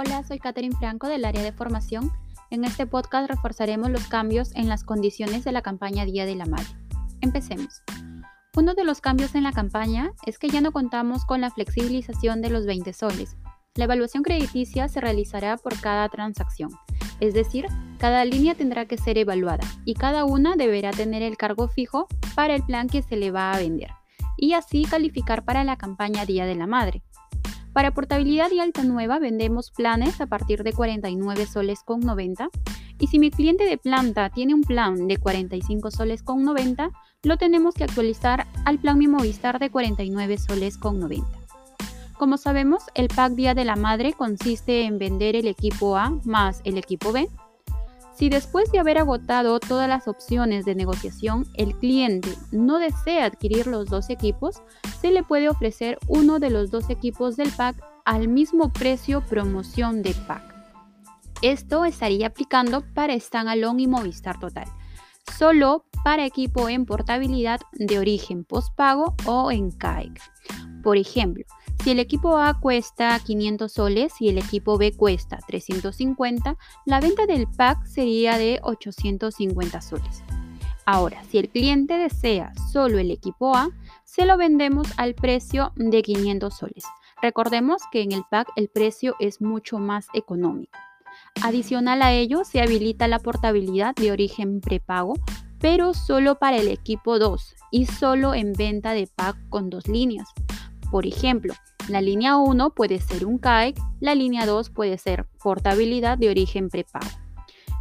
Hola, soy Catherine Franco del área de formación. En este podcast reforzaremos los cambios en las condiciones de la campaña Día de la Madre. Empecemos. Uno de los cambios en la campaña es que ya no contamos con la flexibilización de los 20 soles. La evaluación crediticia se realizará por cada transacción, es decir, cada línea tendrá que ser evaluada y cada una deberá tener el cargo fijo para el plan que se le va a vender y así calificar para la campaña Día de la Madre. Para portabilidad y alta nueva vendemos planes a partir de 49 soles con 90 y si mi cliente de planta tiene un plan de 45 soles con 90, lo tenemos que actualizar al plan Mi Movistar de 49 soles con 90. Como sabemos, el pack Día de la Madre consiste en vender el equipo A más el equipo B si después de haber agotado todas las opciones de negociación, el cliente no desea adquirir los dos equipos, se le puede ofrecer uno de los dos equipos del pack al mismo precio promoción de pack. Esto estaría aplicando para Standalone y Movistar Total, solo para equipo en portabilidad de origen postpago o en CAEC. Por ejemplo, si el equipo A cuesta 500 soles y el equipo B cuesta 350, la venta del pack sería de 850 soles. Ahora, si el cliente desea solo el equipo A, se lo vendemos al precio de 500 soles. Recordemos que en el pack el precio es mucho más económico. Adicional a ello, se habilita la portabilidad de origen prepago, pero solo para el equipo 2 y solo en venta de pack con dos líneas. Por ejemplo, la línea 1 puede ser un CAEC, la línea 2 puede ser portabilidad de origen prepago.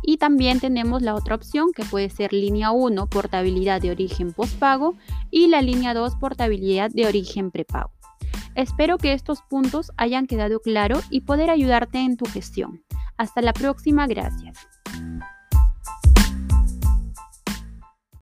Y también tenemos la otra opción que puede ser línea 1 portabilidad de origen postpago y la línea 2 portabilidad de origen prepago. Espero que estos puntos hayan quedado claros y poder ayudarte en tu gestión. Hasta la próxima, gracias.